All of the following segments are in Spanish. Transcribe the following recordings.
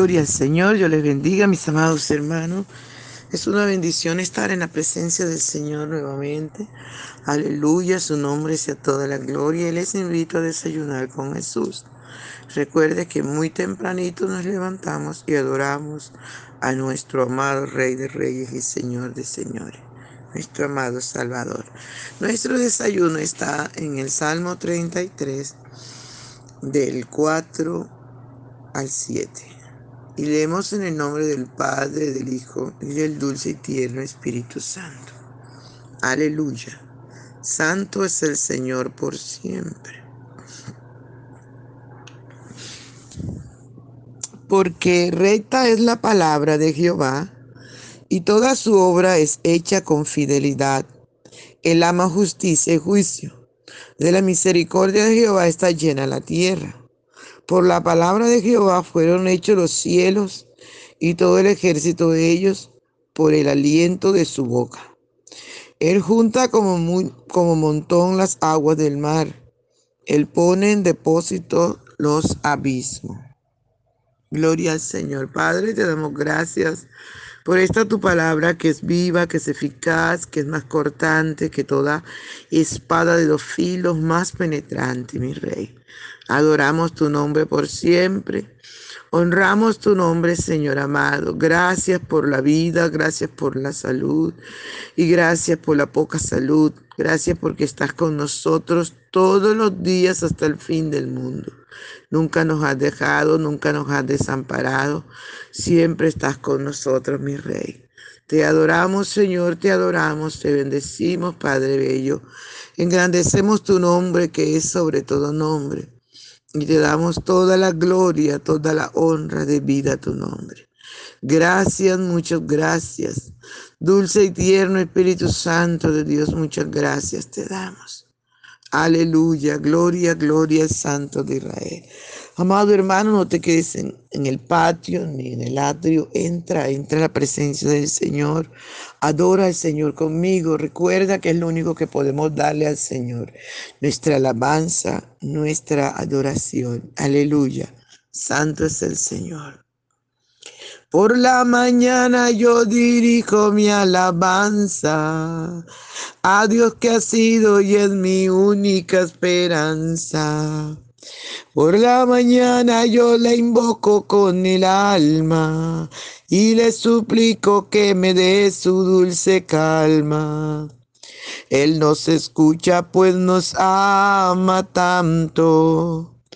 Al Señor, yo les bendiga, mis amados hermanos. Es una bendición estar en la presencia del Señor nuevamente. Aleluya, su nombre sea toda la gloria. Y les invito a desayunar con Jesús. Recuerde que muy tempranito nos levantamos y adoramos a nuestro amado Rey de Reyes y Señor de Señores, nuestro amado Salvador. Nuestro desayuno está en el Salmo 33, del 4 al 7. Y leemos en el nombre del Padre, del Hijo y del dulce y tierno Espíritu Santo. Aleluya. Santo es el Señor por siempre. Porque recta es la palabra de Jehová y toda su obra es hecha con fidelidad. Él ama justicia y juicio. De la misericordia de Jehová está llena la tierra. Por la palabra de Jehová fueron hechos los cielos y todo el ejército de ellos por el aliento de su boca. Él junta como, como montón las aguas del mar. Él pone en depósito los abismos. Gloria al Señor. Padre, te damos gracias por esta tu palabra que es viva, que es eficaz, que es más cortante que toda espada de dos filos, más penetrante, mi Rey. Adoramos tu nombre por siempre. Honramos tu nombre, Señor amado. Gracias por la vida, gracias por la salud y gracias por la poca salud. Gracias porque estás con nosotros todos los días hasta el fin del mundo. Nunca nos has dejado, nunca nos has desamparado. Siempre estás con nosotros, mi Rey. Te adoramos, Señor, te adoramos, te bendecimos, Padre Bello. Engrandecemos tu nombre que es sobre todo nombre y te damos toda la gloria, toda la honra de vida a tu nombre. Gracias, muchas gracias. Dulce y tierno Espíritu Santo de Dios, muchas gracias te damos. Aleluya, gloria, gloria al Santo de Israel. Amado hermano, no te quedes en, el patio ni en el atrio. Entra, entra a la presencia del Señor. Adora al Señor conmigo. Recuerda que es lo único que podemos darle al Señor. Nuestra alabanza, nuestra adoración. Aleluya. Santo es el Señor. Por la mañana yo dirijo mi alabanza a Dios que ha sido y es mi única esperanza. Por la mañana yo le invoco con el alma y le suplico que me dé su dulce calma. Él nos escucha pues nos ama tanto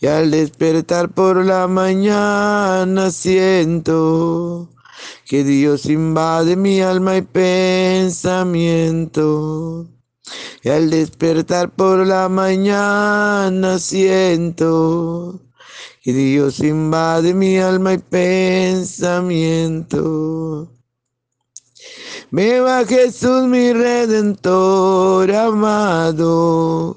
Y al despertar por la mañana siento que Dios invade mi alma y pensamiento. Y al despertar por la mañana siento que Dios invade mi alma y pensamiento. va Jesús mi redentor amado,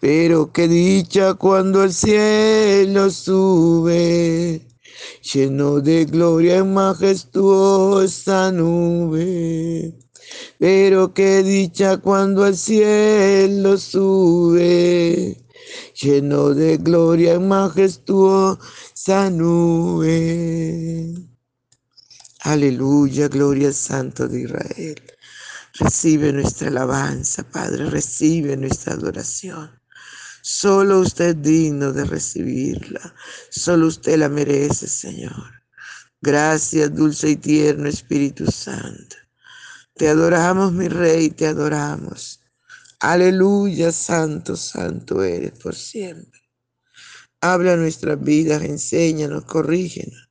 Pero qué dicha cuando el cielo sube, lleno de gloria en majestuosa nube. Pero qué dicha cuando el cielo sube, lleno de gloria en majestuosa nube. Aleluya, gloria Santo de Israel. Recibe nuestra alabanza, Padre, recibe nuestra adoración. Solo usted es digno de recibirla. Solo usted la merece, Señor. Gracias, dulce y tierno Espíritu Santo. Te adoramos, mi Rey, te adoramos. Aleluya, santo, santo eres por siempre. Habla nuestras vidas, enséñanos, corrígenos.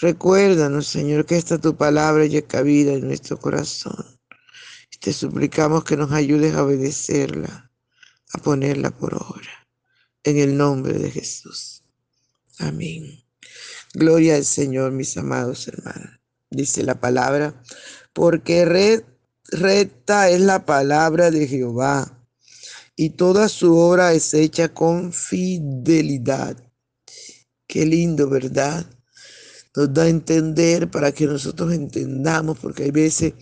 Recuérdanos, Señor, que esta tu palabra lleva vida en nuestro corazón. Te suplicamos que nos ayudes a obedecerla, a ponerla por obra. En el nombre de Jesús. Amén. Gloria al Señor, mis amados hermanos. Dice la palabra, porque recta es la palabra de Jehová y toda su obra es hecha con fidelidad. Qué lindo, ¿verdad? Nos da a entender para que nosotros entendamos, porque hay veces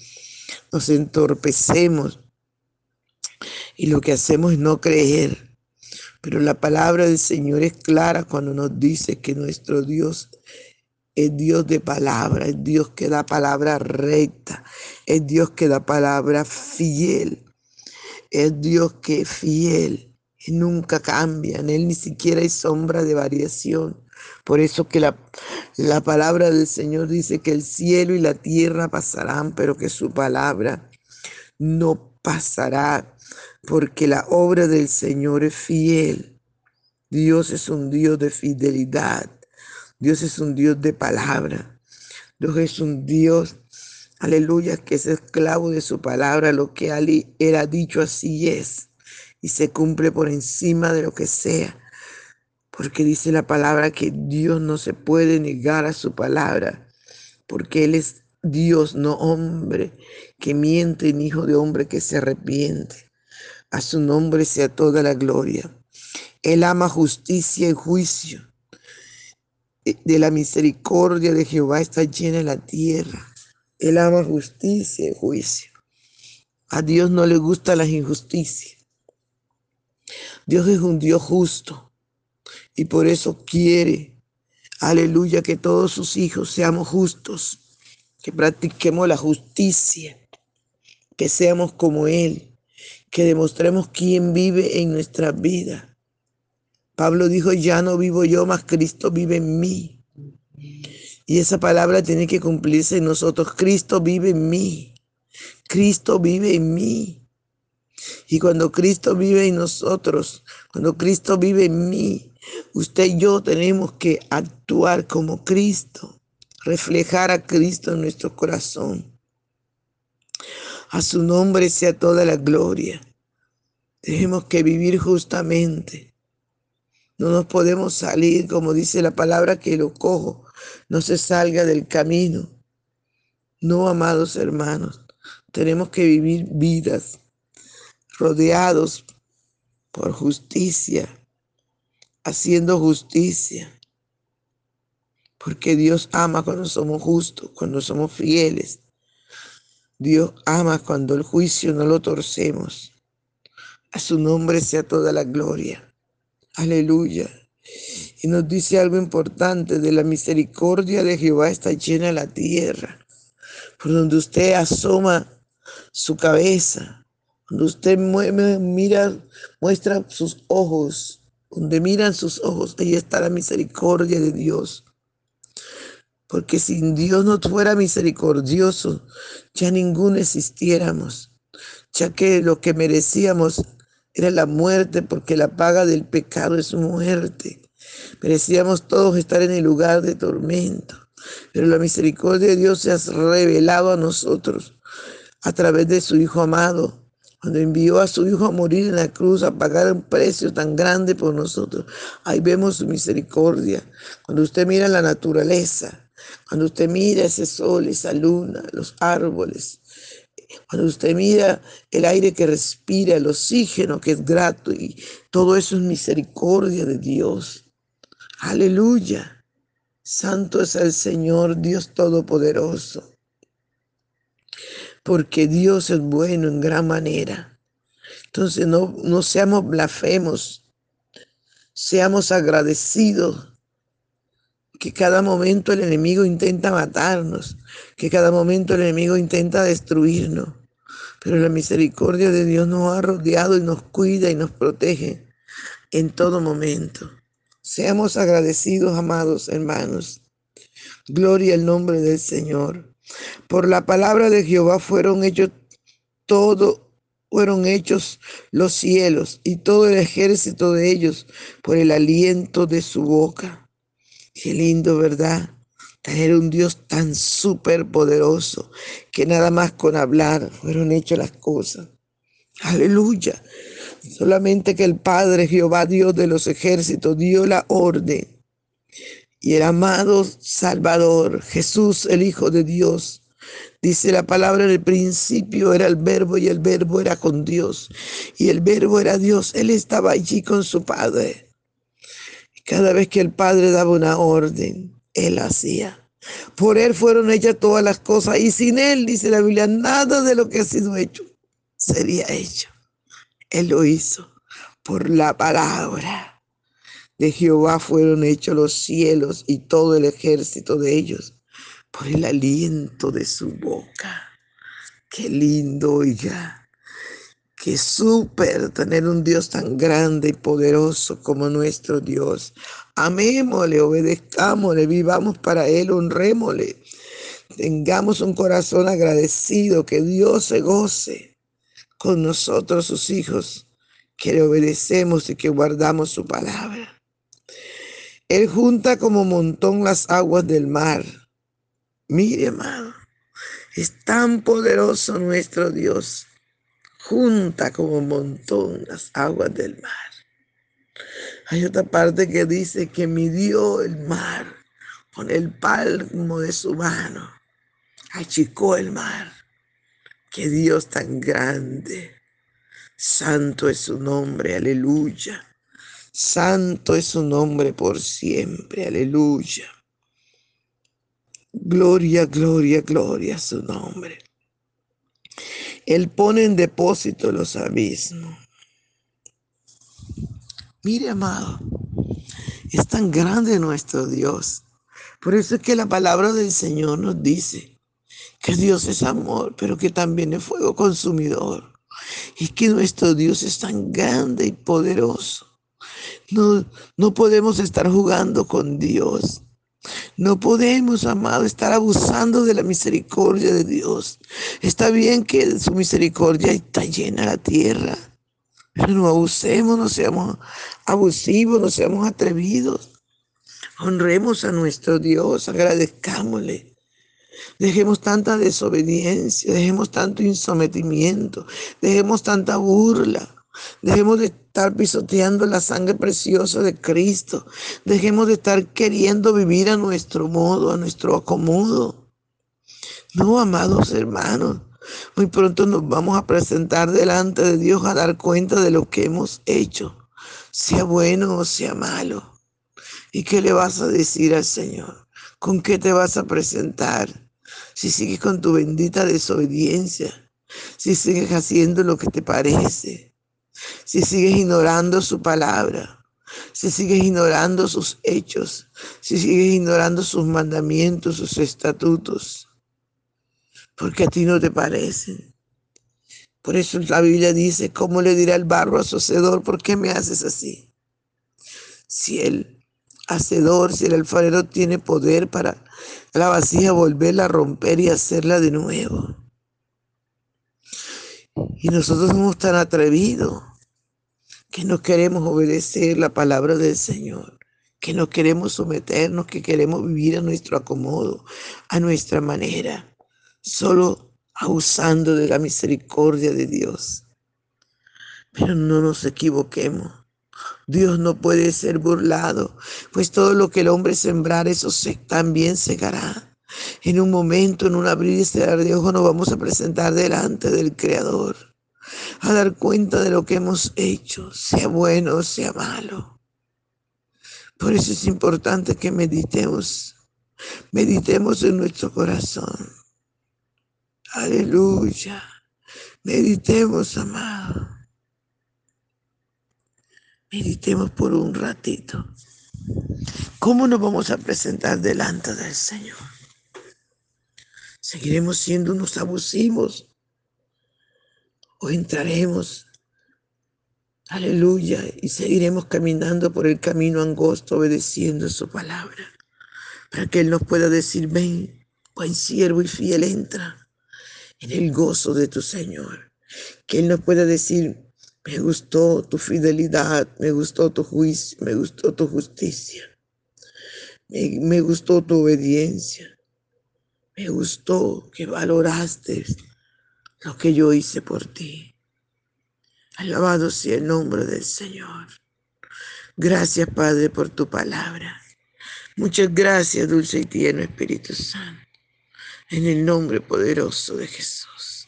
nos entorpecemos y lo que hacemos es no creer. Pero la palabra del Señor es clara cuando nos dice que nuestro Dios es Dios de palabra, es Dios que da palabra recta, es Dios que da palabra fiel, es Dios que es fiel y nunca cambia, en Él ni siquiera hay sombra de variación. Por eso que la, la palabra del Señor dice que el cielo y la tierra pasarán, pero que su palabra no pasará, porque la obra del Señor es fiel. Dios es un Dios de fidelidad. Dios es un Dios de palabra. Dios es un Dios, aleluya, que es esclavo de su palabra. Lo que Él ha dicho así es. Y se cumple por encima de lo que sea porque dice la palabra que Dios no se puede negar a su palabra, porque Él es Dios, no hombre, que miente ni hijo de hombre que se arrepiente. A su nombre sea toda la gloria. Él ama justicia y juicio. De la misericordia de Jehová está llena la tierra. Él ama justicia y juicio. A Dios no le gusta las injusticias. Dios es un Dios justo. Y por eso quiere, aleluya, que todos sus hijos seamos justos, que practiquemos la justicia, que seamos como Él, que demostremos quién vive en nuestra vida. Pablo dijo, ya no vivo yo, mas Cristo vive en mí. Y esa palabra tiene que cumplirse en nosotros. Cristo vive en mí. Cristo vive en mí. Y cuando Cristo vive en nosotros, cuando Cristo vive en mí, Usted y yo tenemos que actuar como Cristo, reflejar a Cristo en nuestro corazón. A su nombre sea toda la gloria. Tenemos que vivir justamente. No nos podemos salir, como dice la palabra, que lo cojo no se salga del camino. No, amados hermanos, tenemos que vivir vidas rodeados por justicia, haciendo justicia. Porque Dios ama cuando somos justos, cuando somos fieles. Dios ama cuando el juicio no lo torcemos. A su nombre sea toda la gloria. Aleluya. Y nos dice algo importante, de la misericordia de Jehová está llena la tierra. Por donde usted asoma su cabeza, cuando usted mira, muestra sus ojos, donde miran sus ojos, ahí está la misericordia de Dios. Porque si Dios no fuera misericordioso, ya ninguno existiéramos, ya que lo que merecíamos era la muerte, porque la paga del pecado es muerte. Merecíamos todos estar en el lugar de tormento, pero la misericordia de Dios se ha revelado a nosotros a través de su Hijo amado, cuando envió a su Hijo a morir en la cruz, a pagar un precio tan grande por nosotros. Ahí vemos su misericordia. Cuando usted mira la naturaleza, cuando usted mira ese sol, esa luna, los árboles, cuando usted mira el aire que respira, el oxígeno que es grato y todo eso es misericordia de Dios. Aleluya. Santo es el Señor, Dios Todopoderoso porque Dios es bueno en gran manera. Entonces no, no seamos blasfemos, seamos agradecidos que cada momento el enemigo intenta matarnos, que cada momento el enemigo intenta destruirnos. Pero la misericordia de Dios nos ha rodeado y nos cuida y nos protege en todo momento. Seamos agradecidos, amados hermanos. Gloria al nombre del Señor. Por la palabra de Jehová fueron hechos todo, fueron hechos los cielos y todo el ejército de ellos por el aliento de su boca. Qué lindo, ¿verdad? Tener un Dios tan súper poderoso que nada más con hablar fueron hechas las cosas. Aleluya. Solamente que el Padre Jehová, Dios de los ejércitos, dio la orden y el amado Salvador, Jesús, el Hijo de Dios. Dice la palabra, en el principio era el verbo y el verbo era con Dios y el verbo era Dios. Él estaba allí con su Padre. Y cada vez que el Padre daba una orden, Él hacía. Por Él fueron hechas todas las cosas y sin Él, dice la Biblia, nada de lo que ha sido hecho sería hecho. Él lo hizo por la palabra de Jehová fueron hechos los cielos y todo el ejército de ellos por el aliento de su boca. Qué lindo, oiga. Qué súper tener un Dios tan grande y poderoso como nuestro Dios. Amémosle, obedezcámosle, vivamos para Él, honrémosle. Tengamos un corazón agradecido, que Dios se goce con nosotros, sus hijos, que le obedecemos y que guardamos su palabra. Él junta como montón las aguas del mar. Mire, amado, es tan poderoso nuestro Dios. Junta como montón las aguas del mar. Hay otra parte que dice que midió el mar con el palmo de su mano. Achicó el mar. Qué Dios tan grande. Santo es su nombre. Aleluya. Santo es su nombre por siempre. Aleluya. Gloria, gloria, gloria a su nombre. Él pone en depósito los abismos. Mire, amado, es tan grande nuestro Dios. Por eso es que la palabra del Señor nos dice que Dios es amor, pero que también es fuego consumidor. Y que nuestro Dios es tan grande y poderoso no, no podemos estar jugando con Dios. No podemos, amado, estar abusando de la misericordia de Dios. Está bien que su misericordia está llena la tierra, pero no abusemos, no seamos abusivos, no seamos atrevidos. Honremos a nuestro Dios, agradezcámosle. Dejemos tanta desobediencia, dejemos tanto insometimiento, dejemos tanta burla. Dejemos de estar pisoteando la sangre preciosa de Cristo. Dejemos de estar queriendo vivir a nuestro modo, a nuestro acomodo. No, amados hermanos, muy pronto nos vamos a presentar delante de Dios a dar cuenta de lo que hemos hecho, sea bueno o sea malo. ¿Y qué le vas a decir al Señor? ¿Con qué te vas a presentar? Si sigues con tu bendita desobediencia, si sigues haciendo lo que te parece, si sigues ignorando su palabra, si sigues ignorando sus hechos, si sigues ignorando sus mandamientos, sus estatutos, porque a ti no te parecen. Por eso la Biblia dice, ¿cómo le dirá el barro a su hacedor? ¿Por qué me haces así? Si el hacedor, si el alfarero tiene poder para la vasija volverla a romper y hacerla de nuevo. Y nosotros somos tan atrevidos que no queremos obedecer la palabra del Señor, que no queremos someternos, que queremos vivir a nuestro acomodo, a nuestra manera, solo abusando de la misericordia de Dios. Pero no nos equivoquemos. Dios no puede ser burlado, pues todo lo que el hombre sembrar, eso se, también segará. En un momento, en un abrir y cerrar de ojos, nos vamos a presentar delante del Creador, a dar cuenta de lo que hemos hecho, sea bueno o sea malo. Por eso es importante que meditemos, meditemos en nuestro corazón. Aleluya. Meditemos, amado. Meditemos por un ratito. ¿Cómo nos vamos a presentar delante del Señor? ¿Seguiremos siendo unos abusivos? ¿O entraremos, aleluya, y seguiremos caminando por el camino angosto obedeciendo su palabra? Para que Él nos pueda decir, ven, buen siervo y fiel, entra en el gozo de tu Señor. Que Él nos pueda decir, me gustó tu fidelidad, me gustó tu juicio, me gustó tu justicia, me, me gustó tu obediencia. Me gustó que valoraste lo que yo hice por ti. Alabado sea el nombre del Señor. Gracias, Padre, por tu palabra. Muchas gracias, dulce y tierno Espíritu Santo. En el nombre poderoso de Jesús.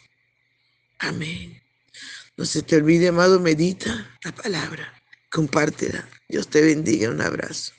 Amén. No se te olvide, amado, medita la palabra. Compártela. Dios te bendiga. Un abrazo.